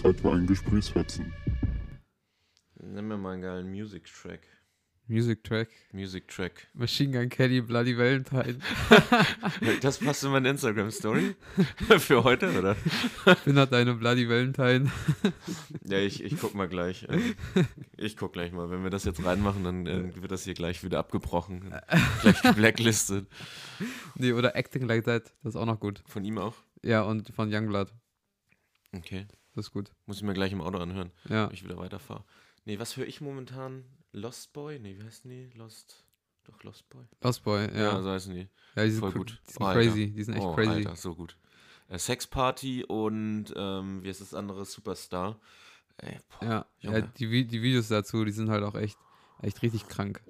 Zeit für einen Gesprächsfetzen. Nimm mir mal einen geilen Music Track. Music Track. Music Track. Machine Gun Kelly, Bloody Valentine. Das passt in meine Instagram Story für heute, oder? Bin halt deine Bloody Valentine. Ja, ich, ich guck mal gleich. ähm, Ich guck gleich mal. Wenn wir das jetzt reinmachen, dann äh, wird das hier gleich wieder abgebrochen. Gleich geblacklistet. Nee, oder Acting Like That. Das ist auch noch gut. Von ihm auch? Ja, und von Youngblood. Okay. Das ist gut. Muss ich mir gleich im Auto anhören, Ja. wenn ich wieder weiterfahre. Nee, was höre ich momentan? Lost Boy? Nee, wie heißen die? Lost. Doch, Lost Boy. Lost Boy, ja. Ja, so heißen die. Ja, die sind, Voll gut. Die sind Oh, Alter. crazy. Die sind echt oh, crazy. Alter, so gut. Äh, Sex Party und ähm, wie ist das andere? Superstar. Ey, boah, Ja, ja die, die Videos dazu, die sind halt auch echt, echt richtig krank.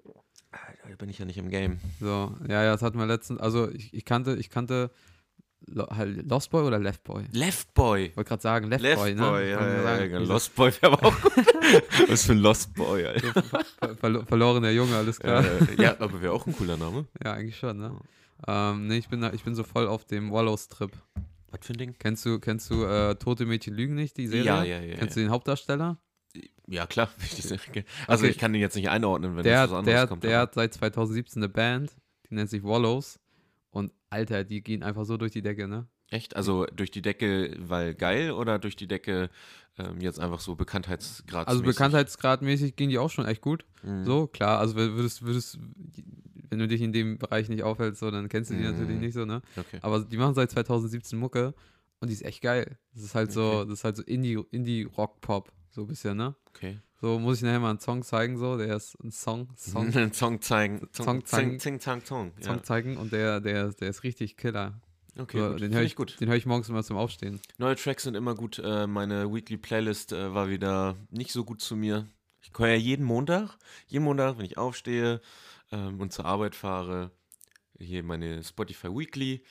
Alter, da bin ich ja nicht im Game. So, ja, ja, das hatten wir letztens. Also ich, ich kannte, ich kannte Lost Boy oder Left Boy? Left Boy. Wollte gerade sagen, Left, Left Boy, Boy, ne? Wollte ja, ja, sagen, ja, dieser Lost Boy wäre aber auch gut. Was für ein Lost Boy, Alter. ver verlo- verlorener Junge, alles klar. Äh, ja, aber wäre auch ein cooler Name. Ja, eigentlich schon, ne? Ähm, nee, ich bin, ich bin so voll auf dem Wallows-Trip. Was für ein Ding? Kennst du, kennst du äh, Tote Mädchen lügen nicht, die Serie? Ja, ja, ja, Kennst ja. du den Hauptdarsteller? Ja, klar. Also Okay. ich kann den jetzt nicht einordnen, wenn der, das was anderes der, kommt. der aber- hat seit 2017 eine Band, die nennt sich Wallows. Und Alter, die gehen einfach so durch die Decke, ne? Echt? Also durch die Decke, weil geil oder durch die Decke ähm, jetzt einfach so Bekanntheitsgrad? Also bekanntheitsgradmäßig gehen die auch schon echt gut. Mhm. So, klar, also wür- würdest, würdest, wenn du dich in dem Bereich nicht aufhältst, so, dann kennst du die Mhm. natürlich nicht so, ne? Okay. Aber die machen seit 2017 Mucke und die ist echt geil. Das ist halt so, Okay. das ist halt so Indie, Indie-Rock-Pop, so ein bisschen, ne? okay. So muss ich nachher mal einen Song zeigen, so, der ist ein Song, Song, Einen Song zeigen. Song zeigen. zeigen. Zing, zang. Ja. Song zeigen und der, der, der ist richtig Killer. Okay, so, den höre ich ich, gut. Den höre ich morgens immer zum Aufstehen. Neue Tracks sind immer gut. Äh, meine Weekly Playlist äh, war wieder nicht so gut zu mir. Ich höre ja jeden Montag, jeden Montag, wenn ich aufstehe ähm, und zur Arbeit fahre, hier meine Spotify Weekly.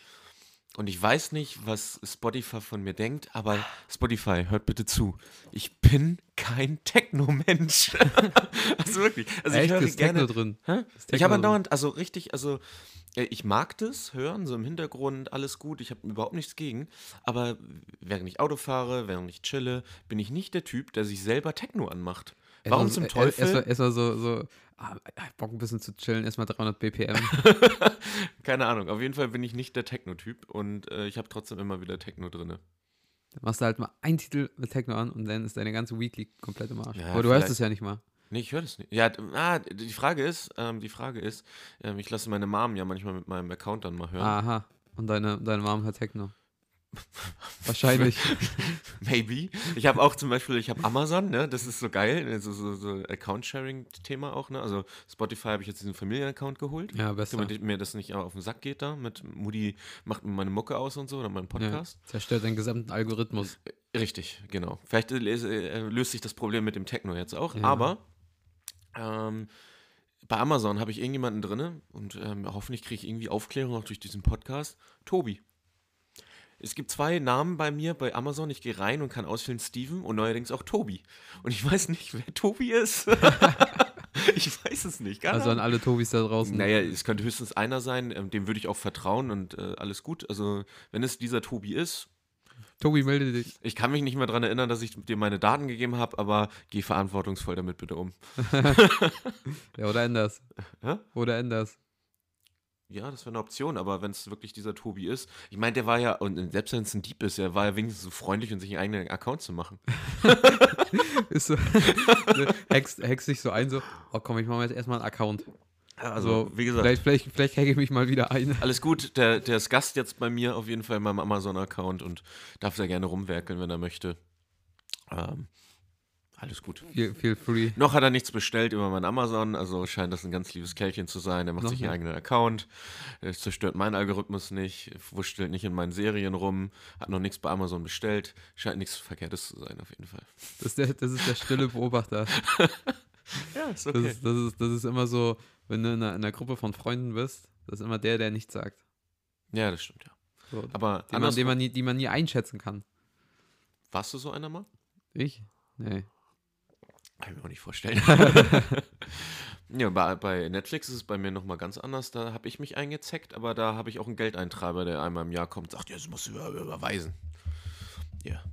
Und ich weiß nicht, was Spotify von mir denkt, aber Spotify, hört bitte zu. Ich bin kein Techno-Mensch. also wirklich. Also ich echt, höre ist gerne. Techno drin. Hä? Ich habe andauernd, also richtig, also äh, ich mag das hören, so im Hintergrund, alles gut, ich habe überhaupt nichts gegen. Aber während ich Auto fahre, während ich chille, bin ich nicht der Typ, der sich selber Techno anmacht. Warum Erstmal- zum Teufel? Erstmal erstmal so, so ah, ich hab Bock ein bisschen zu chillen, erstmal 300 BPM. Keine Ahnung, auf jeden Fall bin ich nicht der Techno-Typ und äh, ich habe trotzdem immer wieder Techno drinne. Dann machst du halt mal einen Titel mit Techno an und dann ist deine ganze Weekly komplett im Arsch. Ja, Aber du hörst es ja nicht mal. Nee, ich höre das nicht. Ja, ah, die Frage ist, ähm, die Frage ist, ähm, ich lasse meine Mom ja manchmal mit meinem Account dann mal hören. Aha. Und deine, deine Mom hört Techno. Wahrscheinlich. Maybe. Ich habe auch zum Beispiel, ich habe Amazon, ne? Das ist so geil, also so, so Account-Sharing-Thema auch, ne? Also Spotify habe ich jetzt diesen Familienaccount geholt. Ja, besser. Damit mir das nicht auf den Sack geht da. Mit Mutti macht mir meine Mucke aus und so oder meinen Podcast. Zerstört den gesamten Algorithmus. Richtig, genau. Vielleicht äh, äh, löst sich das Problem mit dem Techno jetzt auch. Ja. Aber ähm, bei Amazon habe ich irgendjemanden drinne und ähm, hoffentlich kriege ich irgendwie Aufklärung auch durch diesen Podcast. Tobi. Es gibt zwei Namen bei mir bei Amazon. Ich gehe rein und kann ausfüllen Steven und neuerdings auch Tobi. Und ich weiß nicht, wer Tobi ist. ich weiß es nicht. Keine Also an alle Tobis da draußen. Naja, es könnte höchstens einer sein, ähm, dem würde ich auch vertrauen und äh, alles gut. Also, wenn es dieser Tobi ist, Tobi, melde dich. ich kann mich nicht mehr daran erinnern, dass ich dir meine Daten gegeben habe, aber geh verantwortungsvoll damit bitte um. Ja, oder änders. Hä? Oder änders. Ja, das wäre eine Option, aber wenn es wirklich dieser Tobi ist, ich meine, der war ja, und selbst wenn es ein Dieb ist, er war ja wenigstens so freundlich und sich einen eigenen Account zu machen. Ist so, hext, hext sich so ein, so, oh komm, ich mache mir jetzt erstmal einen Account. Also, wie gesagt, Vielleicht, vielleicht, vielleicht hacke ich mich mal wieder ein. alles gut, der, der ist Gast jetzt bei mir auf jeden Fall in meinem Amazon-Account und darf da gerne rumwerkeln, wenn er möchte. Ähm, alles gut. Feel, feel free. Noch hat er nichts bestellt über mein Amazon, also scheint das ein ganz liebes Kerlchen zu sein. Er macht Noch sich einen eigenen Account, zerstört meinen Algorithmus nicht, wurschtelt nicht in meinen Serien rum, hat noch nichts bei Amazon bestellt. Scheint nichts Verkehrtes zu sein, auf jeden Fall. Das ist der, das ist der stille Beobachter. Ja, ist Das, ist, das, ist, das ist immer so, wenn du in einer, in einer Gruppe von Freunden bist, das ist immer der, der nichts sagt. Ja, das stimmt, ja. So, Aber den, man, den man nie, die man nie einschätzen kann. warst du so einer mal? Ich? Nee. Kann ich mir auch nicht vorstellen. ja, bei, bei Netflix ist es bei mir nochmal ganz anders. Da habe ich mich eingezeckt, aber da habe ich auch einen Geldeintreiber, der einmal im Jahr kommt und sagt, das musst du über- überweisen. Ja.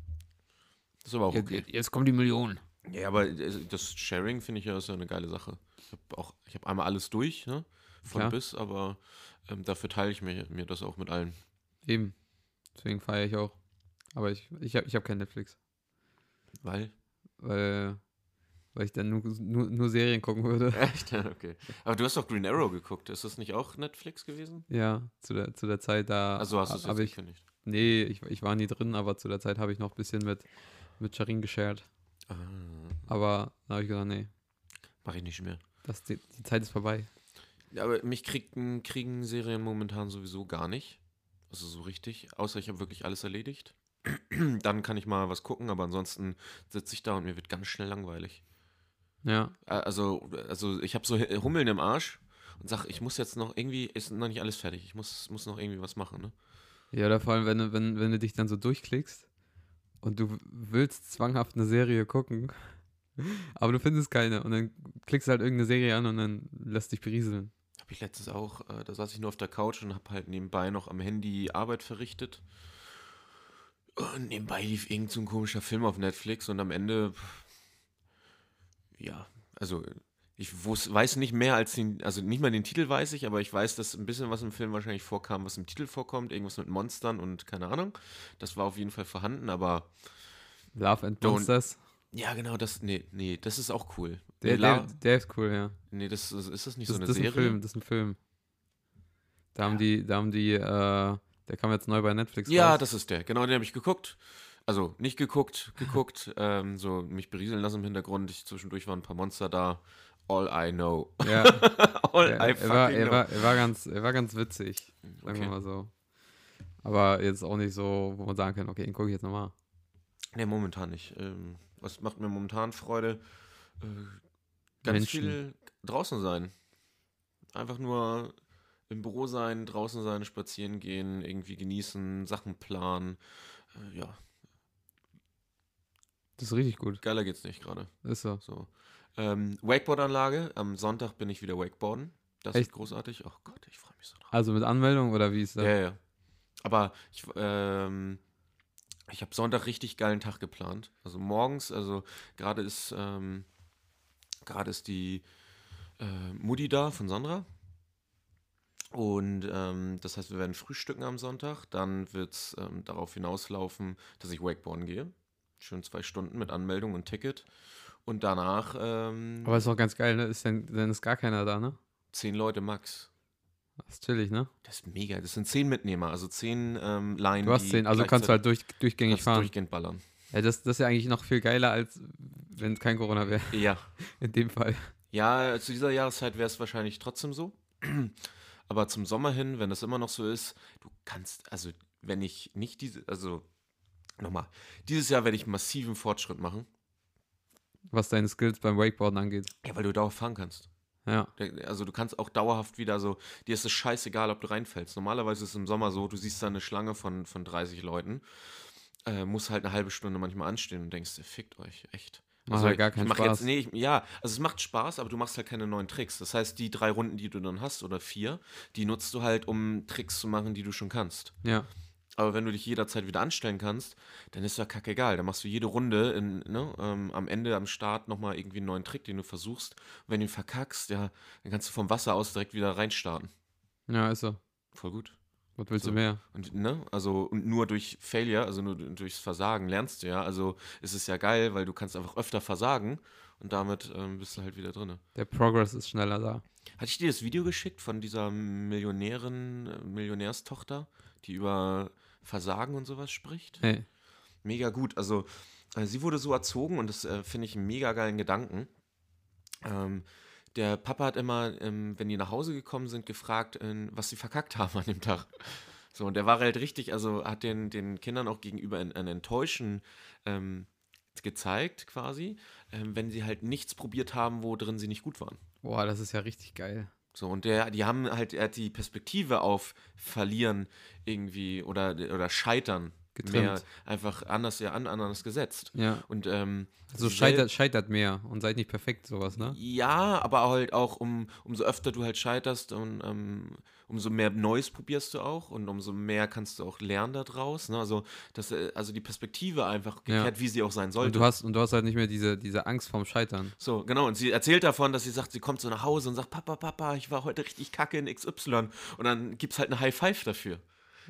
Das ist aber auch Jetzt, okay. jetzt kommt die Million. Ja, aber äh, das Sharing finde ich ja ist ja eine geile Sache. Ich habe auch, ich habe einmal alles durch, ne? Von Klar. bis, aber ähm, dafür teile ich mir, mir das auch mit allen. Eben. Deswegen feiere ich auch. Aber ich, ich habe ich hab kein Netflix. Weil? Weil, weil ich dann nur, nur, nur Serien gucken würde. Echt? Okay. Aber du hast doch Green Arrow geguckt. Ist das nicht auch Netflix gewesen? Ja, zu der, zu der Zeit da. Also hast du es jetzt ich, gekündigt. Nee, ich, ich war nie drin, aber zu der Zeit habe ich noch ein bisschen mit, mit Charin geshared. Ah, Aber da habe ich gesagt, nee, mach ich nicht mehr. das, die, die Zeit ist vorbei. Ja, aber mich kriegen, kriegen Serien momentan sowieso gar nicht. Also so richtig. Außer ich habe wirklich alles erledigt. Dann kann ich mal was gucken, aber ansonsten sitze ich da und mir wird ganz schnell langweilig. Ja, Äh, Also, also ich habe so H- Hummeln im Arsch und sag, ich muss jetzt noch irgendwie, ist noch nicht alles fertig. Ich muss, muss noch irgendwie was machen, ne? ja, oder vor allem, wenn, du- wenn, wenn du dich dann so durchklickst und du willst zwanghaft eine Serie gucken, aber du findest keine und dann klickst du halt irgendeine Serie an und dann lässt dich berieseln. Habe ich letztens auch, äh, da saß ich nur auf der Couch und habe halt nebenbei noch am Handy Arbeit verrichtet. Und nebenbei lief irgend so ein komischer Film auf Netflix und am Ende, ja, also ich wus- weiß nicht mehr als den, also nicht mal den Titel weiß ich, aber ich weiß, dass ein bisschen was im Film wahrscheinlich vorkam, was im Titel vorkommt, irgendwas mit Monstern und keine Ahnung. Das war auf jeden Fall vorhanden, aber Love and Don't- Monsters. ja, genau, das, nee, nee, das ist auch cool. Der, der, der ist cool, ja. nee, das ist, ist das nicht Das, so eine das ist ein Serie? Film, das ist ein Film. Da haben die, da haben die, äh, der kam jetzt neu bei Netflix Ja, raus. das ist der. Genau, den habe ich geguckt. Also nicht geguckt, geguckt, ähm, so mich berieseln lassen im Hintergrund. Ich, zwischendurch waren ein paar Monster da. All I know. Ja, All er, I er, war, er, know. war, er, war ganz, er war ganz witzig, sagen wir okay. mal so. Aber jetzt auch nicht so, wo man sagen kann, okay, den gucke ich jetzt nochmal. Nee, momentan nicht. Ähm, was macht mir momentan Freude? Äh, ganz Menschen. viel draußen sein. Einfach nur im Büro sein, draußen sein, spazieren gehen, irgendwie genießen, Sachen planen. Äh, ja, Das ist richtig gut. geiler geht's nicht gerade. Ist so. So. Ähm, Wakeboard-Anlage. Am Sonntag bin ich wieder Wakeboarden. Das Echt? ist großartig. Oh Gott, ich freue mich so drauf. Also mit Anmeldung oder wie ist das? Ja, ja. Aber ich, ähm, ich habe Sonntag richtig geilen Tag geplant. Also morgens, also gerade ist, ähm, gerade ist die äh, Mutti da von Sandra. Und ähm, das heißt, wir werden frühstücken am Sonntag. Dann wird es ähm, darauf hinauslaufen, dass ich Wakeboarden gehe. Schön zwei Stunden mit Anmeldung und Ticket. Und danach ähm, Aber ist auch ganz geil, ne? Ist dann, dann ist gar keiner da, ne? zehn Leute max. Das ist chillig, ne? Das ist mega. Das sind zehn Mitnehmer, also zehn ähm, Line. Du hast zehn, also kannst du halt durch, durchgängig kannst fahren. durchgehend ballern. Ja, das, das ist ja eigentlich noch viel geiler, als wenn kein Corona wäre. Ja. In dem Fall. Ja, zu dieser Jahreszeit wäre es wahrscheinlich trotzdem so. Aber zum Sommer hin, wenn das immer noch so ist, du kannst, also wenn ich nicht diese, also nochmal, dieses Jahr werde ich massiven Fortschritt machen. Was deine Skills beim Wakeboarden angeht. Ja, weil du dauerhaft fahren kannst. Ja. Also du kannst auch dauerhaft wieder so, dir ist es scheißegal, ob du reinfällst. Normalerweise ist es im Sommer so, du siehst da eine Schlange von, von 30 Leuten, äh, musst halt eine halbe Stunde manchmal anstehen und denkst, fickt euch, echt. Macht halt gar keinen Spaß. Jetzt, nee, ich, ja, also es macht Spaß, aber du machst halt keine neuen Tricks. Das heißt, die drei Runden, die du dann hast, oder vier, die nutzt du halt, um Tricks zu machen, die du schon kannst. Ja. Aber wenn du dich jederzeit wieder anstellen kannst, dann ist ja kackegal. Dann machst du jede Runde in, ne, ähm, am Ende, am Start nochmal irgendwie einen neuen Trick, den du versuchst. Und wenn du ihn verkackst, ja, dann kannst du vom Wasser aus direkt wieder reinstarten. Ja, ist so. Voll gut. Was willst So. du mehr? Und, ne, also, und nur durch Failure, also nur durchs Versagen lernst du ja. Also ist es ja geil, weil du kannst einfach öfter versagen und damit ähm, bist du halt wieder drin. Der Progress ist schneller da. Hatte ich dir das Video geschickt von dieser Millionärin, äh, Millionärstochter, die über Versagen und sowas spricht? Hey. Mega gut. Also, äh, sie wurde so erzogen und das äh, finde ich einen mega geilen Gedanken. Ähm, der Papa hat immer, ähm, wenn die nach Hause gekommen sind, gefragt, äh, was sie verkackt haben an dem Tag. So, und der war halt richtig, also hat den, den Kindern auch gegenüber ein, ein Enttäuschen ähm, gezeigt, quasi, ähm, wenn sie halt nichts probiert haben, wo drin sie nicht gut waren. Boah, das ist ja richtig geil. So, und der, die haben halt, er hat die Perspektive auf Verlieren irgendwie oder, oder Scheitern mehr Getrimmt. einfach anders, ja, an, anders gesetzt. Ja. Und ähm, So sel- scheitert, scheitert mehr und seid nicht perfekt, sowas, ne? Ja, aber halt auch, um, umso öfter du halt scheiterst und ähm, umso mehr Neues probierst du auch und umso mehr kannst du auch lernen daraus. Ne? Also, das, äh, also die Perspektive einfach Ja. gekehrt, wie sie auch sein Und sollte. du hast, und du hast halt nicht mehr diese, diese Angst vorm Scheitern. So, genau. Und sie erzählt davon, dass sie sagt, sie kommt so nach Hause und sagt, Papa, Papa, ich war heute richtig kacke in XY. Und dann gibt's halt eine High Five dafür.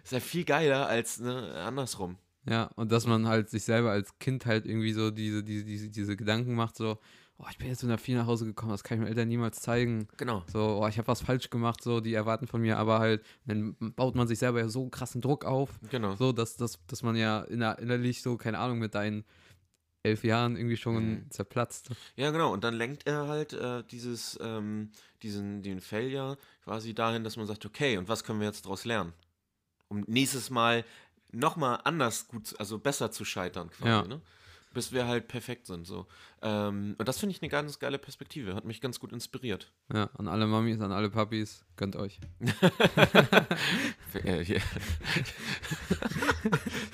Ist ja viel geiler als ne, andersrum. Ja, und dass man halt sich selber als Kind halt irgendwie so diese, diese, diese, diese Gedanken macht, so, oh, ich bin jetzt in der Vier nach Hause gekommen, das kann ich meinen Eltern niemals zeigen. Genau. So, oh, ich habe was falsch gemacht, so, die erwarten von mir, aber halt, dann baut man sich selber ja so krassen Druck auf, Genau. so, dass, dass, dass man ja inner, innerlich so, keine Ahnung, mit deinen elf Jahren irgendwie schon Mhm. zerplatzt. Ja, genau. Und dann lenkt er halt äh, dieses, ähm, diesen, den Failure quasi dahin, dass man sagt, okay, und was können wir jetzt daraus lernen? Um nächstes Mal nochmal anders gut, also besser zu scheitern quasi, Ja. ne? Bis wir halt perfekt sind. So. Ähm, und das finde ich eine ganz geile Perspektive. Hat mich ganz gut inspiriert. Ja, an alle Mamis, an alle Papis, gönnt euch. Äh.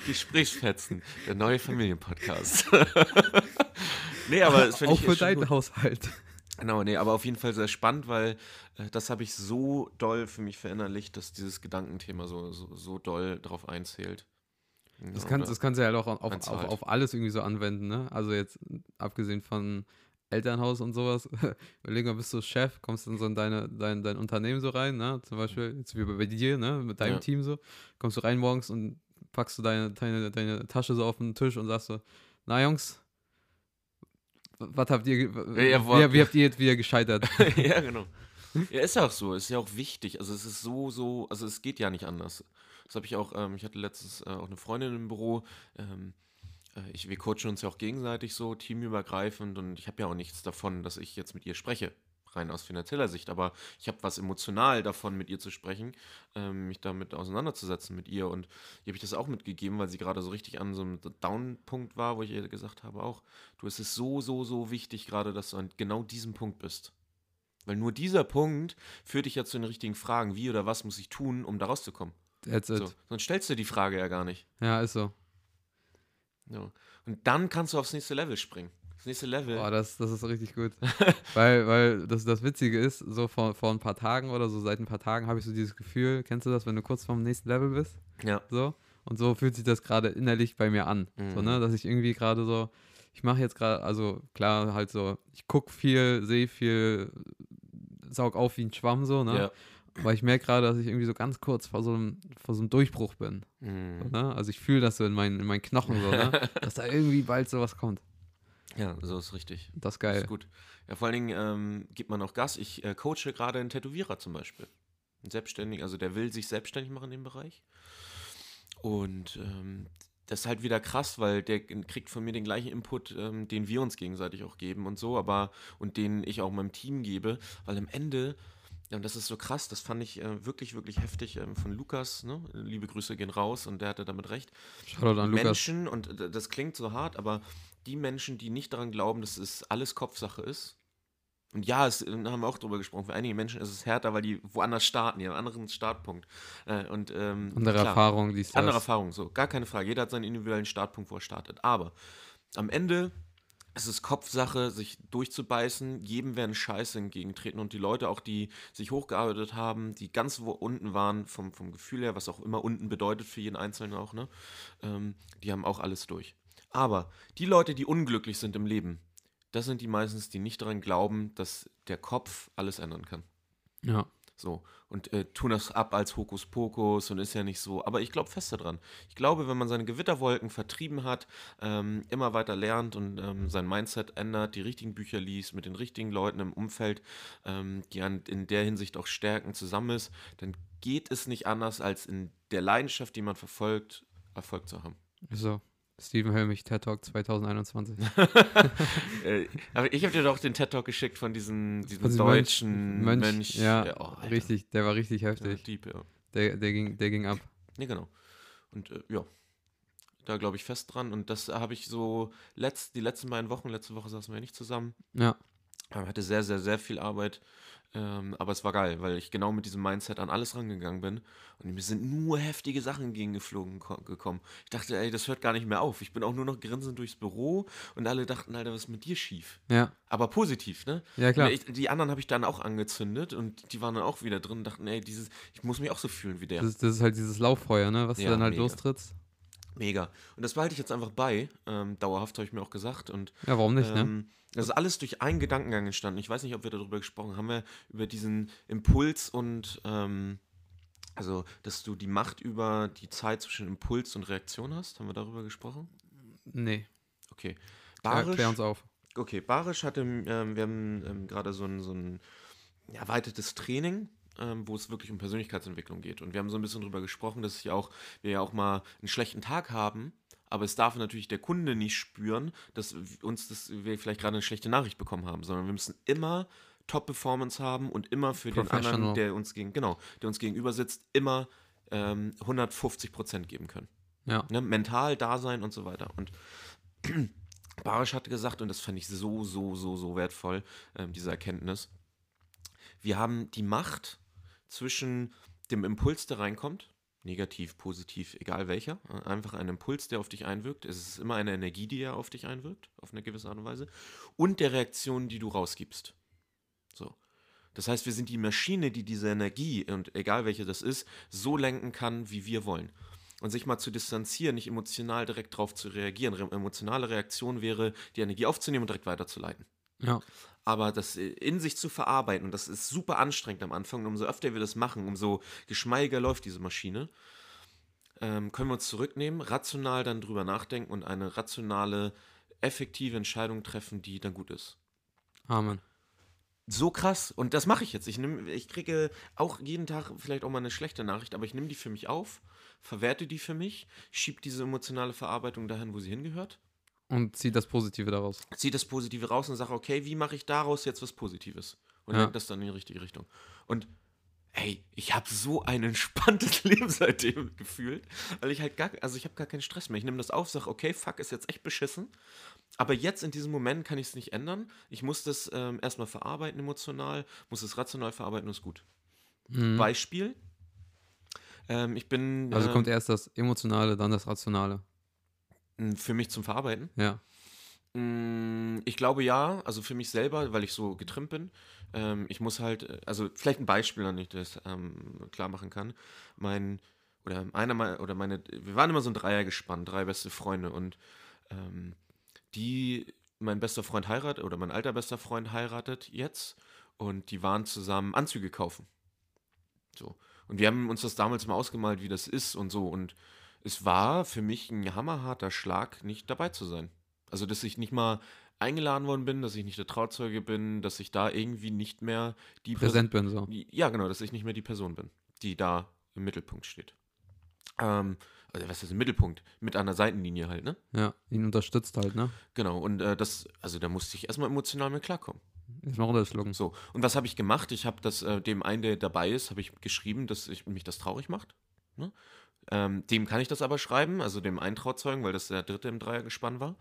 Gesprächsfetzen, der neue Familienpodcast. nee, aber das finde Auch ich für ist schon deinen. Haushalt. Genau, nee, aber auf jeden Fall sehr spannend, weil äh, das habe ich so doll für mich verinnerlicht, dass dieses Gedankenthema so, so, so doll drauf einzählt. Das Ja, kannst, oder- das kannst du ja halt auch auf, auf, halt. auf alles irgendwie so anwenden, ne? Also jetzt abgesehen von Elternhaus und sowas, überleg mal, bist du Chef, kommst dann so in deine, dein, dein Unternehmen so rein, ne? Zum Beispiel, jetzt wie bei dir, ne? Mit deinem Ja. Team so, kommst du rein morgens und packst du deine, deine, deine Tasche so auf den Tisch und sagst so, na Jungs, was habt ihr, Ja, wie, habt wie habt ihr jetzt wieder gescheitert? ja, genau. Ja, ist ja auch so, ist ja auch wichtig. Also es ist so, so, also es geht ja nicht anders. Das habe ich auch, ähm, ich hatte letztens äh, auch eine Freundin im Büro, ähm, äh, ich, wir coachen uns ja auch gegenseitig so, teamübergreifend und ich habe ja auch nichts davon, dass ich jetzt mit ihr spreche, rein aus finanzieller Sicht, aber ich habe was emotional davon, mit ihr zu sprechen, ähm, mich damit auseinanderzusetzen mit ihr und ihr habe ich das auch mitgegeben, weil sie gerade so richtig an so einem Down-Punkt war, wo ich ihr gesagt habe auch, du, es ist so, so, so wichtig gerade, dass du an genau diesem Punkt bist. Weil nur dieser Punkt führt dich ja zu den richtigen Fragen. Wie oder was muss ich tun, um da rauszukommen? That's it. So. Sonst stellst du die Frage ja gar nicht. Ja, ist so. Ja. Und dann kannst du aufs nächste Level springen. Das nächste Level. Boah, das, das ist richtig gut. weil weil das, das Witzige ist, so vor, vor ein paar Tagen oder so, seit ein paar Tagen habe ich so dieses Gefühl, kennst du das, wenn du kurz vorm nächsten Level bist? ja. So. Und so fühlt sich das gerade innerlich bei mir an. So, Mhm. ne? Dass ich irgendwie gerade so, ich mache jetzt gerade, also klar, halt so, ich gucke viel, sehe viel, saug auf wie ein Schwamm so, ne? ja. Aber ich merke gerade, dass ich irgendwie so ganz kurz vor so einem, vor so einem Durchbruch bin. So, Mhm. ne? Also ich fühle das so in meinen, in meinen Knochen so, ne? dass da irgendwie bald sowas kommt. Ja, so ist richtig. Das ist Das geil. ist gut. Ja, vor allen Dingen ähm, gibt man auch Gas. Ich äh, coache gerade einen Tätowierer zum Beispiel. Ein Selbstständiger, also der will sich selbstständig machen in dem Bereich. Und ähm, das ist halt wieder krass, weil der kriegt von mir den gleichen Input, ähm, den wir uns gegenseitig auch geben und so, aber und den ich auch meinem Team gebe, weil am Ende, ja, und das ist so krass, das fand ich äh, wirklich, wirklich heftig ähm, von Lukas, ne? Liebe Grüße gehen raus und der hatte damit recht. Shoutout an Lukas. Menschen, und d- das klingt so hart, aber die Menschen, die nicht daran glauben, dass es alles Kopfsache ist, und ja, es, da haben wir auch drüber gesprochen, für einige Menschen ist es härter, weil die woanders starten, die haben einen anderen Startpunkt. Äh, und, ähm, Andere klar, Erfahrung, das. Andere Erfahrung, so, gar keine Frage. Jeder hat seinen individuellen Startpunkt, wo er startet. Aber am Ende ist es Kopfsache, sich durchzubeißen. Jedem werden Scheiße entgegentreten. Und die Leute, auch die sich hochgearbeitet haben, die ganz wo unten waren, vom, vom Gefühl her, was auch immer unten bedeutet für jeden Einzelnen auch, ne? Ähm, die haben auch alles durch. Aber die Leute, die unglücklich sind im Leben, das sind die meistens, die nicht daran glauben, dass der Kopf alles ändern kann. Ja. So, und äh, tun das ab als Hokuspokus und ist ja nicht so. Aber ich glaube fest daran. Ich glaube, wenn man seine Gewitterwolken vertrieben hat, ähm, immer weiter lernt und ähm, sein Mindset ändert, die richtigen Bücher liest, mit den richtigen Leuten im Umfeld, ähm, die an, in der Hinsicht auch stärken, zusammen ist, dann geht es nicht anders, als in der Leidenschaft, die man verfolgt, Erfolg zu haben. So. Steven Helmich, TED Talk 2021. äh, aber ich habe dir doch den TED-Talk geschickt von diesem, diesem Von deutschen Mönch, Mönch. ja, der- oh, richtig, der war richtig Ja, heftig. Deep, ja. Der, der, ging, der ging ab. Ja, genau. Und äh, ja, da glaube ich fest dran. Und das habe ich so letzt, die letzten beiden Wochen, letzte Woche saßen wir ja nicht zusammen, Ja. Ähm, hatte sehr, sehr, sehr viel Arbeit. Ähm, aber es war geil, weil ich genau mit diesem Mindset an alles rangegangen bin. Und mir sind nur heftige Sachen entgegengeflogen ko- gekommen. Ich dachte, ey, das hört gar nicht mehr auf. Ich bin auch nur noch grinsend durchs Büro und alle dachten, Alter, was ist mit dir schief? Ja, Aber positiv, ne? ja klar. Ich, die anderen habe ich dann auch angezündet und die waren dann auch wieder drin und dachten, ey, dieses, ich muss mich auch so fühlen wie der. Das, ist- das ist halt dieses Lauffeuer, ne, was Ja, du dann halt mega. lostrittst. Mega. Und das behalte ich jetzt einfach bei. Ähm, dauerhaft habe ich mir auch gesagt. Und Ja, warum nicht, ne? ähm, das ist alles durch einen Gedankengang entstanden. Ich weiß nicht, ob wir darüber gesprochen haben. Wir über diesen Impuls und ähm, also, dass du die Macht über die Zeit zwischen Impuls und Reaktion hast. Haben wir darüber gesprochen? Nee. Okay. Barisch, klär uns auf. okay, Barisch hatte, ähm, wir haben ähm, gerade so ein, so ein erweitertes Training, ähm, wo es wirklich um Persönlichkeitsentwicklung geht. Und wir haben so ein bisschen darüber gesprochen, dass ich auch, wir ja auch mal einen schlechten Tag haben, aber es darf natürlich der Kunde nicht spüren, dass uns das, wir vielleicht gerade eine schlechte Nachricht bekommen haben, sondern wir müssen immer Top-Performance haben und immer für den anderen, der uns gegen, genau, der uns gegenüber sitzt, immer ähm, 150 Prozent geben können Ja. ne, mental da sein und so weiter. Und Barisch hat gesagt, und das fand ich so, so, so, so wertvoll, ähm, diese Erkenntnis, wir haben die Macht zwischen dem Impuls, der reinkommt, negativ, positiv, egal welcher, äh, einfach ein Impuls, der auf dich einwirkt, es ist immer eine Energie, die ja auf dich einwirkt, auf eine gewisse Art und Weise, und der Reaktion, die du rausgibst. So. Das heißt, wir sind die Maschine, die diese Energie, und egal welche das ist, so lenken kann, wie wir wollen. Und sich mal zu distanzieren, nicht emotional direkt darauf zu reagieren. Re emotionale Reaktion wäre, die Energie aufzunehmen und direkt weiterzuleiten. Ja. Aber das in sich zu verarbeiten, und das ist super anstrengend am Anfang, und umso öfter wir das machen, umso geschmeidiger läuft diese Maschine, ähm, können wir uns zurücknehmen, rational dann drüber nachdenken und eine rationale, effektive Entscheidung treffen, die dann gut ist Amen. so krass. Und das mache ich jetzt. Ich, nehm, ich kriege auch jeden Tag vielleicht auch mal eine schlechte Nachricht, aber ich nehme die für mich auf, verwerte die für mich, schiebe diese emotionale Verarbeitung dahin, wo sie hingehört, Und zieh das Positive daraus. ziehe das Positive raus und sage, okay, wie mache ich daraus jetzt was Positives? Und Ja. das dann in die richtige Richtung. Und ey, ich habe so ein entspanntes Leben seitdem gefühlt, weil ich halt gar, also ich habe gar keinen Stress mehr. Ich nehme das auf, sage, okay, fuck, ist jetzt echt beschissen. Aber jetzt in diesem Moment kann ich es nicht ändern. Ich muss das ähm, erstmal verarbeiten emotional, muss es rational verarbeiten und ist gut. Mhm. Beispiel. Ähm, ich bin Also äh, kommt erst das Emotionale, dann das Rationale. M, für mich zum Verarbeiten. Ja. Mm, Ich glaube ja, also für mich selber, weil ich so getrimmt bin. Ähm, ich muss halt, äh, also vielleicht ein Beispiel, an ich das ähm, klar machen kann. Mein, oder einer mal, oder meine, wir waren immer so ein Dreier gespannt, drei beste Freunde und ähm, die, mein bester Freund heiratet, oder mein alter bester Freund heiratet jetzt und die waren zusammen Anzüge kaufen. So. Und wir haben uns das damals mal ausgemalt, wie das ist und so. Und es war für mich ein hammerharter Schlag, nicht dabei zu sein. Also, dass ich nicht mal eingeladen worden bin, dass ich nicht der Trauzeuge bin, dass ich da irgendwie nicht mehr die Präsent bin so. Person, ja, genau, dass ich nicht mehr die Person bin, die da im Mittelpunkt steht. Ähm, also was ist im Mittelpunkt? Mit einer Seitenlinie halt, ne? Ja. Ihn unterstützt halt, ne? Genau, und äh, das, also da musste ich erstmal emotional mit klarkommen. Erstmal runterschlucken. So, und was habe ich gemacht? Ich habe das, äh, dem einen, der dabei ist, habe ich geschrieben, dass ich, mich das traurig macht. Ne? Ähm, dem kann ich das aber schreiben, also dem einen Trauzeugen, weil das der dritte im Dreiergespann war,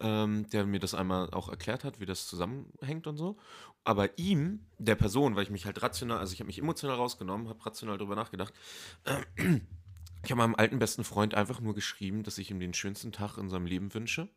ähm, der mir das einmal auch erklärt hat, wie das zusammenhängt und so. Aber ihm, der Person, weil ich mich halt rational, also ich habe mich emotional rausgenommen, habe rational darüber nachgedacht, ich habe meinem alten besten Freund einfach nur geschrieben, dass ich ihm den schönsten Tag in seinem Leben wünsche.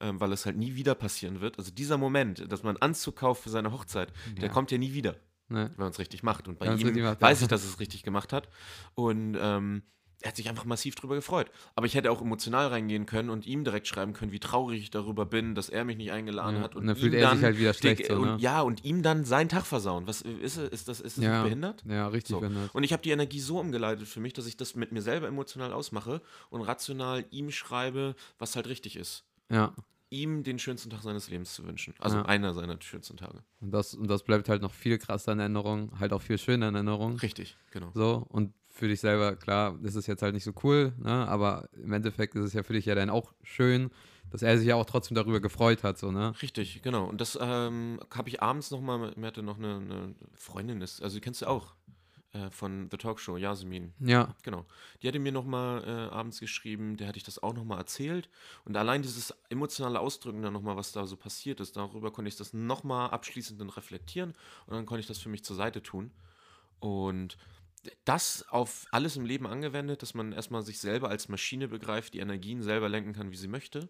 Ähm, weil es halt nie wieder passieren wird. Also dieser Moment, dass man Anzug kauft für seine Hochzeit, der Ja. kommt ja nie wieder, Ne? wenn man es richtig macht. Und bei ihm macht, weiß ja. ich, dass es richtig gemacht hat. Und ähm, er hat sich einfach massiv drüber gefreut. Aber ich hätte auch emotional reingehen können und ihm direkt schreiben können, wie traurig ich darüber bin, dass er mich nicht eingeladen Ja, hat. und dann ihm fühlt er sich halt wieder schlecht so, und, ne? Ja, und ihm dann seinen Tag versauen. Was ist, ist das? Ist das Ja. behindert? Ja, richtig So. behindert. Und ich habe die Energie so umgeleitet für mich, dass ich das mit mir selber emotional ausmache und rational ihm schreibe, was halt richtig ist. Ja. Ihm den schönsten Tag seines Lebens zu wünschen. Also Ja. einer seiner schönsten Tage. Und das, und das bleibt halt noch viel krasser in Erinnerung, halt auch viel schöner in Erinnerung. Richtig, genau. So, und für dich selber, klar, das ist jetzt halt nicht so cool, ne? aber im Endeffekt ist es ja für dich ja dann auch schön, dass er sich ja auch trotzdem darüber gefreut hat, so, ne? Richtig, genau. Und das ähm, habe ich abends nochmal, mir hatte noch eine, eine Freundin, ist, also die kennst du auch. äh, von The Talk Show, Yasemin. Ja. Genau. Die hatte mir nochmal äh, abends geschrieben, der hatte ich das auch nochmal erzählt. Und allein dieses emotionale Ausdrücken dann nochmal, was da so passiert ist, darüber konnte ich das nochmal abschließend dann reflektieren und dann konnte ich das für mich zur Seite tun. Und das auf alles im Leben angewendet, dass man erstmal sich selber als Maschine begreift, die Energien selber lenken kann, wie sie möchte.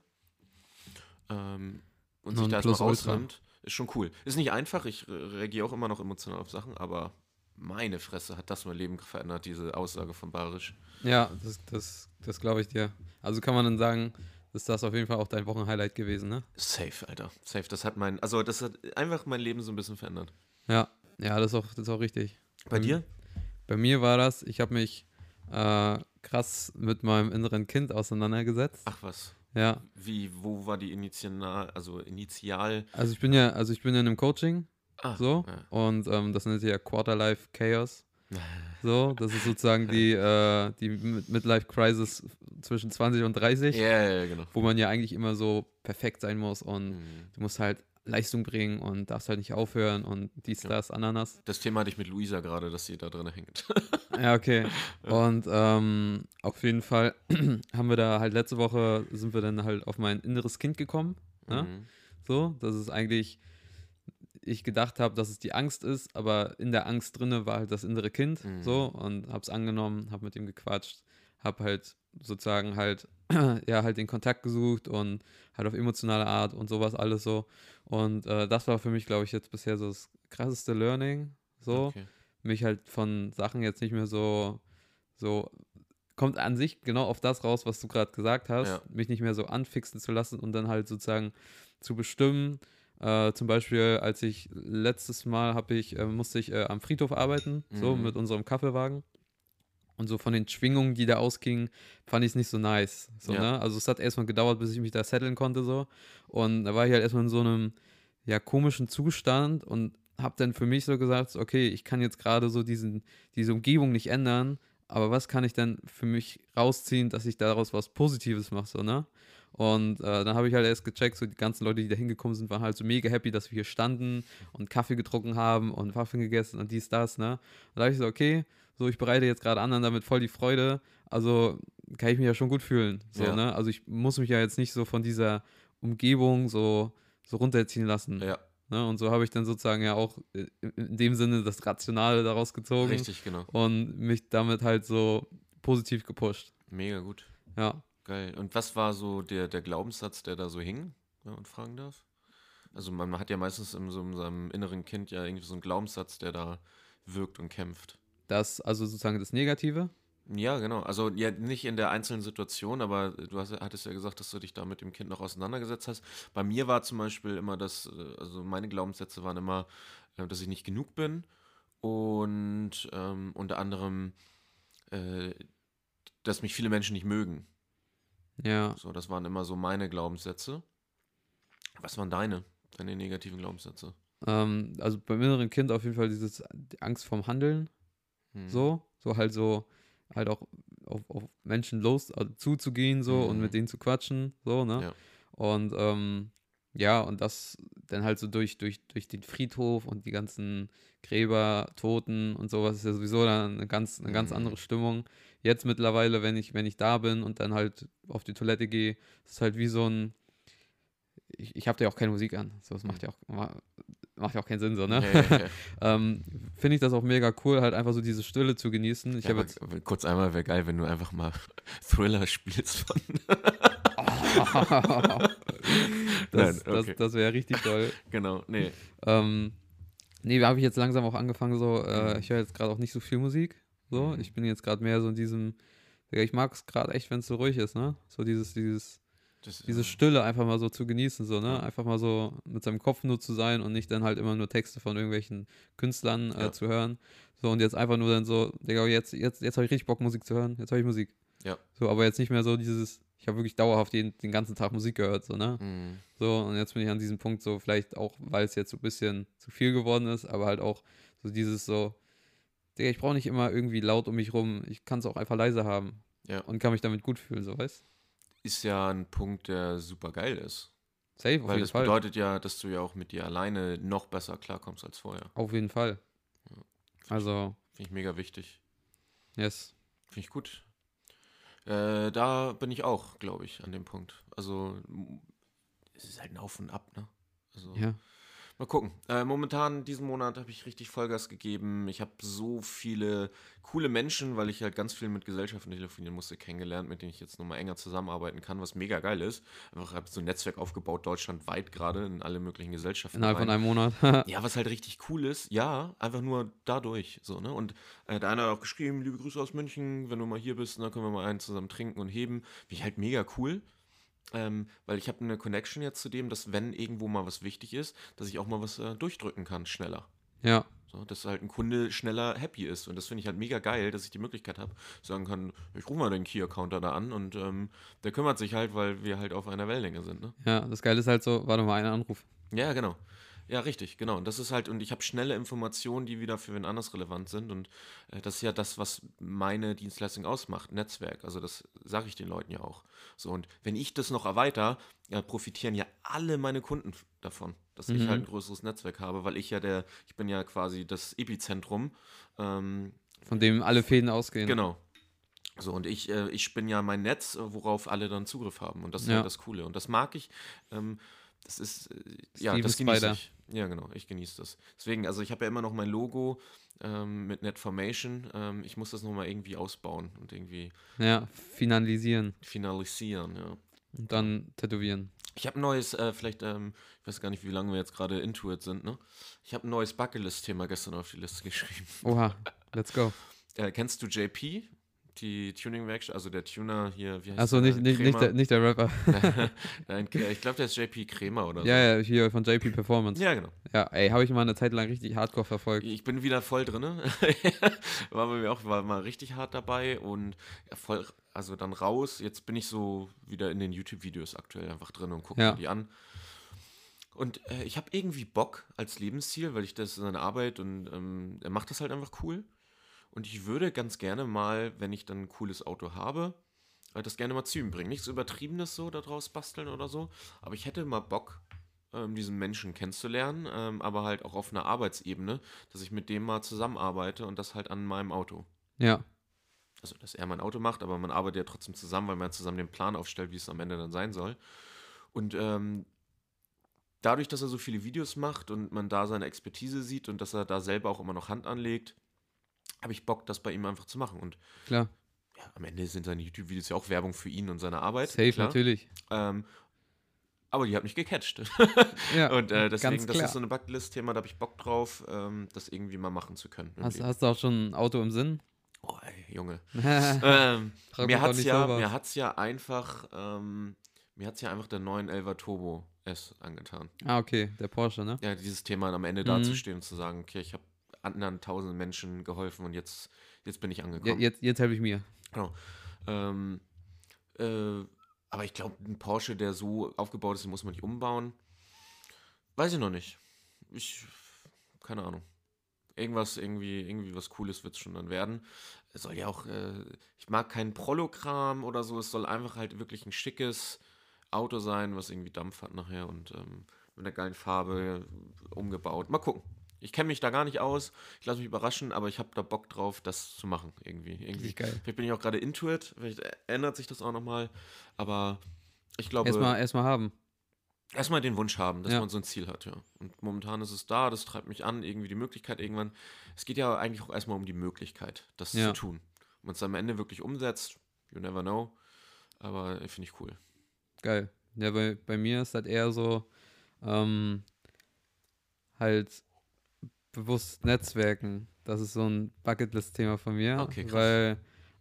Ähm, und sich Non da erstmal rausnimmt, ist schon cool. Ist nicht einfach, ich re- reagiere auch immer noch emotional auf Sachen, aber meine Fresse hat das mein Leben verändert, diese Aussage von Barisch. Ja, das, das, das glaube ich dir. Also kann man dann sagen, ist das auf jeden Fall auch dein Wochenhighlight gewesen, ne? Safe, Alter. Safe. Das hat mein, also das hat einfach mein Leben so ein bisschen verändert. Ja, ja, das ist auch, das ist auch richtig. Bei Mhm. dir? Bei mir war das, ich habe mich äh, krass mit meinem inneren Kind auseinandergesetzt. Ach was. Ja, Wie, wo war die Initial, also Initial? also ich bin ja, also ich bin ja in einem Coaching, Ah, so, ja. und ähm, das nennt sich ja Quarterlife Chaos. So, das ist sozusagen die, äh, die Mid- Midlife Crisis zwischen 20 und 30, Ja, ja, ja, genau. wo man ja eigentlich immer so perfekt sein muss und Mhm. du musst halt Leistung bringen und darfst halt nicht aufhören und dies, das, Ananas. Das Thema hatte ich mit Luisa gerade, dass sie da drin hängt. Ja, okay. Und ähm, auf jeden Fall haben wir da halt letzte Woche sind wir dann halt auf mein inneres Kind gekommen. Ne? Mhm. So, das ist eigentlich, ich gedacht habe, dass es die Angst ist, aber in der Angst drinne war halt das innere Kind. Mhm. So, und hab's angenommen, hab mit ihm gequatscht, hab halt sozusagen halt, ja, halt den Kontakt gesucht und halt auf emotionale Art und sowas alles so. Und äh, das war für mich, glaube ich, jetzt bisher so das krasseste Learning. So Okay. mich halt von Sachen jetzt nicht mehr so, so, kommt an sich genau auf das raus, was du gerade gesagt hast, Ja. mich nicht mehr so anfixen zu lassen und dann halt sozusagen zu bestimmen. Äh, zum Beispiel, als ich letztes Mal habe ich, äh, musste ich äh, am Friedhof arbeiten, so Mhm. mit unserem Kaffeewagen. Und so von den Schwingungen, die da ausgingen, fand ich es nicht so nice. So, Ja. ne? Also es hat erstmal gedauert, bis ich mich da setteln konnte. so Und da war ich halt erstmal in so einem ja, komischen Zustand und habe dann für mich so gesagt, okay, ich kann jetzt gerade so diesen, diese Umgebung nicht ändern, aber was kann ich denn für mich rausziehen, dass ich daraus was Positives mache, so, ne? Und äh, dann habe ich halt erst gecheckt, so die ganzen Leute, die da hingekommen sind, waren halt so mega happy, dass wir hier standen und Kaffee getrunken haben und Waffeln gegessen und dies, das, ne? Und da habe ich so, okay, so ich bereite jetzt gerade anderen damit voll die Freude, also kann ich mich ja schon gut fühlen, so, Ja. ne? Also ich muss mich ja jetzt nicht so von dieser Umgebung so, so runterziehen lassen. Ja, Ne? Und so habe ich dann sozusagen ja auch äh, in in dem Sinne das Rationale daraus gezogen richtig, genau. und mich damit halt so positiv gepusht. Mega gut. Ja. Geil. Und was war so der, der Glaubenssatz, der da so hing, wenn man fragen darf? Also man hat ja meistens in so in seinem inneren Kind ja irgendwie so einen Glaubenssatz, der da wirkt und kämpft. Das, also sozusagen das Negative. Ja, genau. Also ja, nicht in der einzelnen Situation, aber du hast, hattest ja gesagt, dass du dich da mit dem Kind noch auseinandergesetzt hast. Bei mir war zum Beispiel immer das, äh, also meine Glaubenssätze waren immer, äh, dass ich nicht genug bin und ähm, unter anderem, äh, dass mich viele Menschen nicht mögen. Ja. So, das waren immer so meine Glaubenssätze. Was waren deine, deine negativen Glaubenssätze? Ähm, also beim inneren Kind auf jeden Fall dieses die Angst vorm Handeln. Hm. So. So halt so, halt auch auf, auf Menschen los, also zuzugehen so und Mhm. mit denen zu quatschen. So, ne? Ja. Und ähm, ja, und das dann halt so durch, durch, durch den Friedhof und die ganzen Gräber, Toten und sowas ist ja sowieso dann eine ganz, eine ganz Mhm. andere Stimmung. Jetzt mittlerweile, wenn ich, wenn ich da bin und dann halt auf die Toilette gehe, ist es halt wie so ein. Ich, ich habe da ja auch keine Musik an. So, das macht ja auch, ma- macht ja auch keinen Sinn, so, ne? Ja, ja, ja. ähm, Finde ich das auch mega cool, halt einfach so diese Stille zu genießen. Ich Ja, jetzt. kurz einmal wäre geil, wenn du einfach mal Thriller spielst von. das Nein, okay. das, das wäre richtig toll. genau, nee. Ähm, nee, da habe ich jetzt langsam auch angefangen, so, äh, Mhm. ich höre jetzt gerade auch nicht so viel Musik. So, Mhm. ich bin jetzt gerade mehr so in diesem, ich mag es gerade echt, wenn es so ruhig ist, ne? So dieses, dieses, Das, diese. Stille einfach mal so zu genießen, so, ne? Einfach mal so mit seinem Kopf nur zu sein und nicht dann halt immer nur Texte von irgendwelchen Künstlern äh, Ja. zu hören. So, und jetzt einfach nur dann so, Digga, jetzt, jetzt, jetzt habe ich richtig Bock, Musik zu hören, jetzt höre ich Musik. Ja. So, aber jetzt nicht mehr so dieses, ich habe wirklich dauerhaft den, den ganzen Tag Musik gehört, so, ne? Mhm. So, und jetzt bin ich an diesem Punkt so, vielleicht auch, weil es jetzt so ein bisschen zu viel geworden ist, aber halt auch so dieses so, Digga, ich brauche nicht immer irgendwie laut um mich rum, ich kann es auch einfach leise haben Ja. und kann mich damit gut fühlen, so, weißt Ist ja ein Punkt, der super geil ist. Safe, auf Weil jeden das Fall. bedeutet ja, dass du ja auch mit dir alleine noch besser klarkommst als vorher. Auf jeden Fall. Ja. Also, Finde ich mega wichtig. Yes. Finde ich gut. Äh, da bin ich auch, glaube ich, an dem Punkt. Also, es ist halt ein Auf und Ab, ne? Also, Ja. Mal gucken. Äh, momentan, diesen Monat, habe ich richtig Vollgas gegeben. Ich habe so viele coole Menschen, weil ich halt ganz viel mit Gesellschaften telefonieren musste, kennengelernt, mit denen ich jetzt nochmal enger zusammenarbeiten kann, was mega geil ist. Einfach habe so ein Netzwerk aufgebaut, deutschlandweit gerade, in alle möglichen Gesellschaften. Innerhalb von einem Monat. Ja, was halt richtig cool ist, ja, einfach nur dadurch, so, ne? Und äh, der eine hat auch geschrieben, liebe Grüße aus München, wenn du mal hier bist, dann können wir mal einen zusammen trinken und heben. Finde ich halt mega cool, ähm, weil ich habe eine Connection jetzt zu dem, dass wenn irgendwo mal was wichtig ist, dass ich auch mal was äh, durchdrücken kann, schneller. ja. So, dass halt ein Kunde schneller happy ist. Und das finde ich halt mega geil, dass ich die Möglichkeit habe, sagen kann, ich rufe mal den Key-Accounter da an und ähm, der kümmert sich halt, weil wir halt auf einer Wellenlänge sind, ne? Ja, das Geile ist halt so, warte mal, einen Anruf. Ja, genau. Ja, richtig, genau. Und das ist halt, und ich habe schnelle Informationen, die wieder für wen anders relevant sind. Und äh, das ist ja das, was meine Dienstleistung ausmacht, Netzwerk. Also das sage ich den Leuten ja auch. So, und wenn ich das noch erweitere, ja, profitieren ja alle meine Kunden davon, dass ich Mhm. halt ein größeres Netzwerk habe, weil ich ja der, ich bin ja quasi das Epizentrum. Ähm, Von dem alle Fäden ausgehen. Genau. So, und ich, äh, ich spinne ja mein Netz, worauf alle dann Zugriff haben. Und das ist Ja. halt das Coole. Und das mag ich. Ähm, das ist, äh, ja, Steven das genieße Spider. ich. Ja, genau, ich genieße das. Deswegen, also ich habe ja immer noch mein Logo ähm, mit Netformation. Ähm, ich muss das nochmal irgendwie ausbauen und irgendwie Ja, finalisieren finalisieren, ja. und dann tätowieren. Ich habe ein neues, äh, vielleicht, ähm, ich weiß gar nicht, wie lange wir jetzt gerade into it sind, ne? Ich habe ein neues Bucketlist-Thema gestern auf die Liste geschrieben. Oha, let's go. Äh, kennst du JP? Die Tuning-Werkstatt, also der Tuner hier, wie heißt Achso, der? nicht, nicht, nicht, der, nicht der Rapper. Nein, ich glaube, der ist JP Kremer oder Ja, ja, hier von JP Performance. so. Ja, genau. Ja, ey, habe ich mal eine Zeit lang richtig hardcore verfolgt. Ich bin wieder voll drin. war bei mir auch, war mal richtig hart dabei und ja, voll, also dann raus. Jetzt bin ich so wieder in den YouTube-Videos aktuell einfach drin und gucke Ja. mir die an. Und äh, ich habe irgendwie Bock als Lebensziel, weil ich das seine Arbeit und ähm, er macht das halt einfach cool. Und ich würde ganz gerne mal, wenn ich dann ein cooles Auto habe, äh, das gerne mal zu ihm bringen. Nichts Übertriebenes so daraus basteln oder so, aber ich hätte mal Bock, ähm, diesen Menschen kennenzulernen, ähm, aber halt auch auf einer Arbeitsebene, dass ich mit dem mal zusammenarbeite und das halt an meinem Auto. Ja, Also, dass er mein Auto macht, aber man arbeitet ja trotzdem zusammen, weil man zusammen den Plan aufstellt, wie es am Ende dann sein soll. Und ähm, dadurch, dass er so viele Videos macht und man da seine Expertise sieht und dass er da selber auch immer noch Hand anlegt, habe ich Bock, das bei ihm einfach zu machen. Und klar. ja, am Ende sind seine YouTube-Videos ja auch Werbung für ihn und seine Arbeit. Safe klar. natürlich. Ähm, aber die hat mich gecatcht. Ja, und äh, deswegen, das ist so eine Bucketlist-Thema, da habe ich Bock drauf, ähm, das irgendwie mal machen zu können. Hast, hast du auch schon ein Auto im Sinn? Oh, ey, Junge. Ähm, mir hat's nicht ja, mir hat's ja einfach, ähm, mir hat's ja einfach der 911 Turbo S angetan. ah, okay, der Porsche, ne? Ja, dieses Thema am Ende Mhm. dazustehen und zu sagen, okay, ich habe anderen tausenden Menschen geholfen und jetzt, jetzt bin ich Ja, angekommen. jetzt jetzt helfe ich mir. Genau. Ähm, äh, aber ich glaube, ein Porsche, der so aufgebaut ist, den muss man nicht umbauen. Weiß ich noch nicht. Ich, keine Ahnung. Irgendwas, irgendwie, irgendwie was Cooles wird es schon dann werden. Es soll ja auch, äh, ich mag keinen Prollo-Kram oder so. Es soll einfach halt wirklich ein schickes Auto sein, was irgendwie Dampf hat nachher und ähm, mit einer geilen Farbe umgebaut. Mal gucken. Ich kenne mich da gar nicht aus. Ich lasse mich überraschen, aber ich habe da Bock drauf, das zu machen. Irgendwie. irgendwie. Geil. Vielleicht bin ich auch gerade into it. Vielleicht ändert sich das auch nochmal. Aber ich glaube, Erstmal erstmal haben. erstmal den Wunsch haben, dass Ja. man so ein Ziel hat, ja. Und momentan ist es da, das treibt mich an, irgendwie die Möglichkeit irgendwann. Es geht ja eigentlich auch erstmal um die Möglichkeit, das Ja. zu tun. Wenn man es am Ende wirklich umsetzt, you never know. Aber äh, finde ich cool. Geil. Ja, bei, bei mir ist das eher so, ähm, halt bewusst Netzwerken. Das ist so ein Bucketlist-Thema von mir, Okay, weil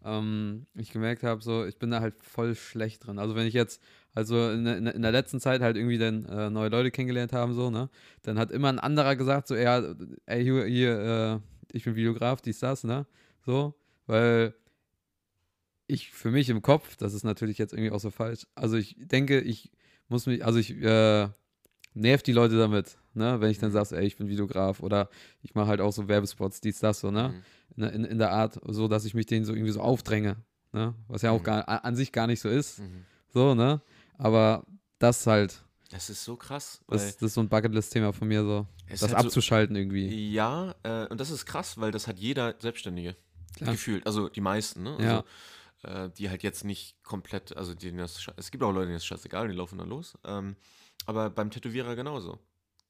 ähm, ich gemerkt habe, so, ich bin da halt voll schlecht drin. Also wenn ich jetzt, also in, der- in, in der letzten Zeit halt irgendwie dann äh, neue Leute kennengelernt haben, so, ne, dann hat immer ein anderer gesagt, so, ja, ey, hier, hier äh, ich bin Videograf, dies, das, ne, so, weil ich für mich im Kopf, das ist natürlich jetzt irgendwie auch so falsch, also ich denke, ich muss mich, also ich äh, nerv die Leute damit, ne, wenn ich dann Mhm. sage, ey, ich bin Videograf oder ich mache halt auch so Werbespots, dies, das, so, ne, Mhm. in, in, in der Art, so, dass ich mich denen so irgendwie so aufdränge, ne, was ja auch Mhm. gar, an sich gar nicht so ist, Mhm. so, ne, aber das halt, Das ist so krass. Das, das ist so ein Bucketlist-Thema von mir, so. Das halt abzuschalten irgendwie. so, ja, äh, und das ist krass, weil das hat jeder Selbstständige Klar. gefühlt. Also die meisten, ne? Ja. Also, äh, die halt jetzt nicht komplett, also denen das, es gibt auch Leute, denen das scheißegal, die laufen dann los. Ähm, aber beim Tätowierer genauso.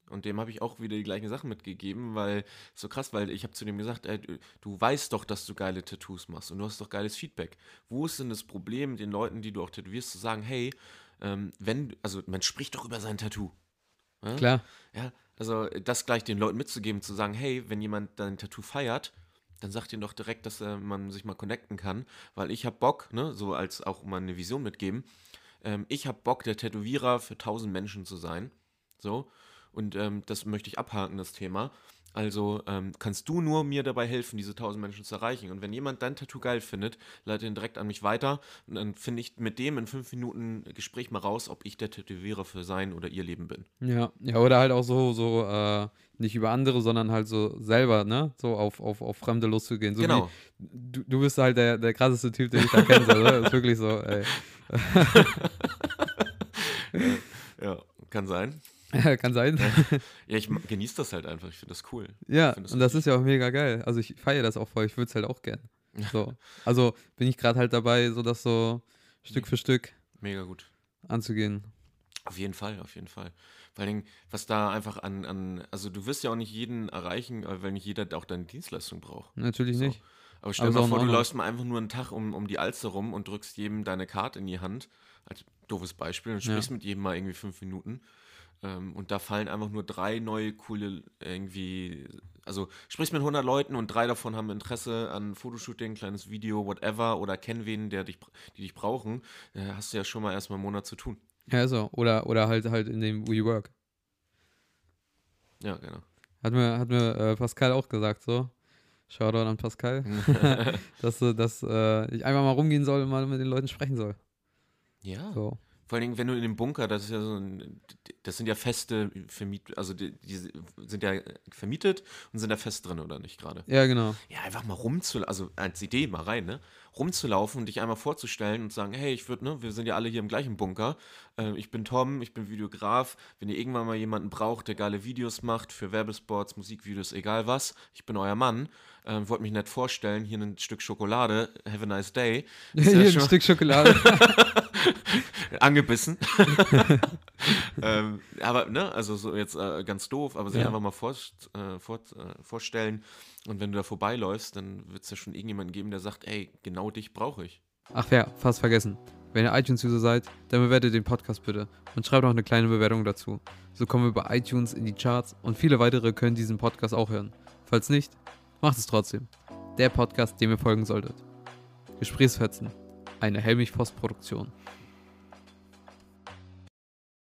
Und dem habe ich auch wieder die gleichen Sachen mitgegeben, weil so krass, weil ich habe zu dem gesagt, ey, du, weißt doch, dass du geile Tattoos machst und du hast doch geiles Feedback. Wo ist denn das Problem, den Leuten, die du auch tätowierst, zu sagen, hey, ähm, wenn, also man spricht doch über sein Tattoo. Ja? Klar. Ja, also das gleich den Leuten mitzugeben, zu sagen, hey, wenn jemand dein Tattoo feiert, dann sagt ihm doch direkt, dass äh, man sich mal connecten kann, weil ich habe Bock, ne, so als auch mal eine Vision mitgeben, ähm, ich habe Bock, der Tätowierer für tausend Menschen zu sein, so, und ähm, das möchte ich abhaken, das Thema. Also ähm, kannst du nur mir dabei helfen, diese tausend Menschen zu erreichen. Und wenn jemand dein Tattoo geil findet, leite ihn direkt an mich weiter. Und dann finde ich mit dem in fünf Minuten Gespräch mal raus, ob ich der Tätowierer für sein oder ihr Leben bin. Ja, ja, oder halt auch so, so, äh, nicht über andere, sondern halt so selber, ne? So auf, auf, auf Fremde loszugehen. So genau. Wie, du, du bist halt der, der krasseste Typ, den ich da kenne. So, ne? Ist wirklich so, ey. Ja, kann sein. Kann sein. Ja, ich genieße das halt einfach. Ich finde das cool. Ja, das und das ist ja auch mega geil. Also ich feiere das auch voll. Ich würde es halt auch gern. So. Also bin ich gerade halt dabei, so das so Stück für Stück Mega gut. anzugehen. Auf jeden Fall, auf jeden Fall. Vor allen Dingen, was da einfach an, an, also du wirst ja auch nicht jeden erreichen, äh, weil nicht jeder auch deine Dienstleistung braucht. Natürlich So. nicht. Aber stell dir mal vor, du läufst mal einfach nur einen Tag um, um die Alster rum und drückst jedem deine Karte in die Hand. Als doofes Beispiel. Und Ja. sprichst mit jedem mal irgendwie fünf Minuten. Ähm, und da fallen einfach nur drei neue coole irgendwie, also sprichst mit 100 Leuten und drei davon haben Interesse an Fotoshooting, kleines Video, whatever, oder kennen wen, der dich, die dich brauchen. Da hast du ja schon mal erstmal einen Monat zu tun. Ja, so. Oder, oder halt halt in dem WeWork. Ja, genau. Hat mir, hat mir äh, Pascal auch gesagt, so. Shoutout an Pascal. dass, äh, dass äh, ich einfach mal rumgehen soll und mal mit den Leuten sprechen soll. ja. So. Vor allen Dingen, wenn du in dem Bunker, das ist ja so ein, das sind ja feste Vermiet, also die, die sind ja vermietet und sind da fest drin, oder nicht gerade? Ja, genau. Ja, einfach mal rumzulaufen, also als Idee mal rein, ne? Rumzulaufen und dich einmal vorzustellen und sagen, hey, ich würde, ne, wir sind ja alle hier im gleichen Bunker. Äh, ich bin Tom, ich bin Videograf. Wenn ihr irgendwann mal jemanden braucht, der geile Videos macht für Werbespots, Musikvideos, egal was, ich bin euer Mann. Ähm, wollte mich nett vorstellen, hier ein Stück Schokolade, have a nice day. Ja Hier ein Stück Schokolade. angebissen. ähm, aber, ne, also so jetzt äh, ganz doof, aber sich Ja. einfach mal vor, äh, vor, äh, vorstellen. Und wenn du da vorbeiläufst, dann wird es ja schon irgendjemanden geben, der sagt, ey, genau dich brauche ich. Ach ja, fast vergessen. Wenn ihr iTunes-User seid, dann bewertet den Podcast bitte und schreibt auch eine kleine Bewertung dazu. So kommen wir bei iTunes in die Charts und viele weitere können diesen Podcast auch hören. Falls nicht, macht es trotzdem. Der Podcast, dem ihr folgen solltet. Gesprächsfetzen. Eine Helmich-Post-Produktion.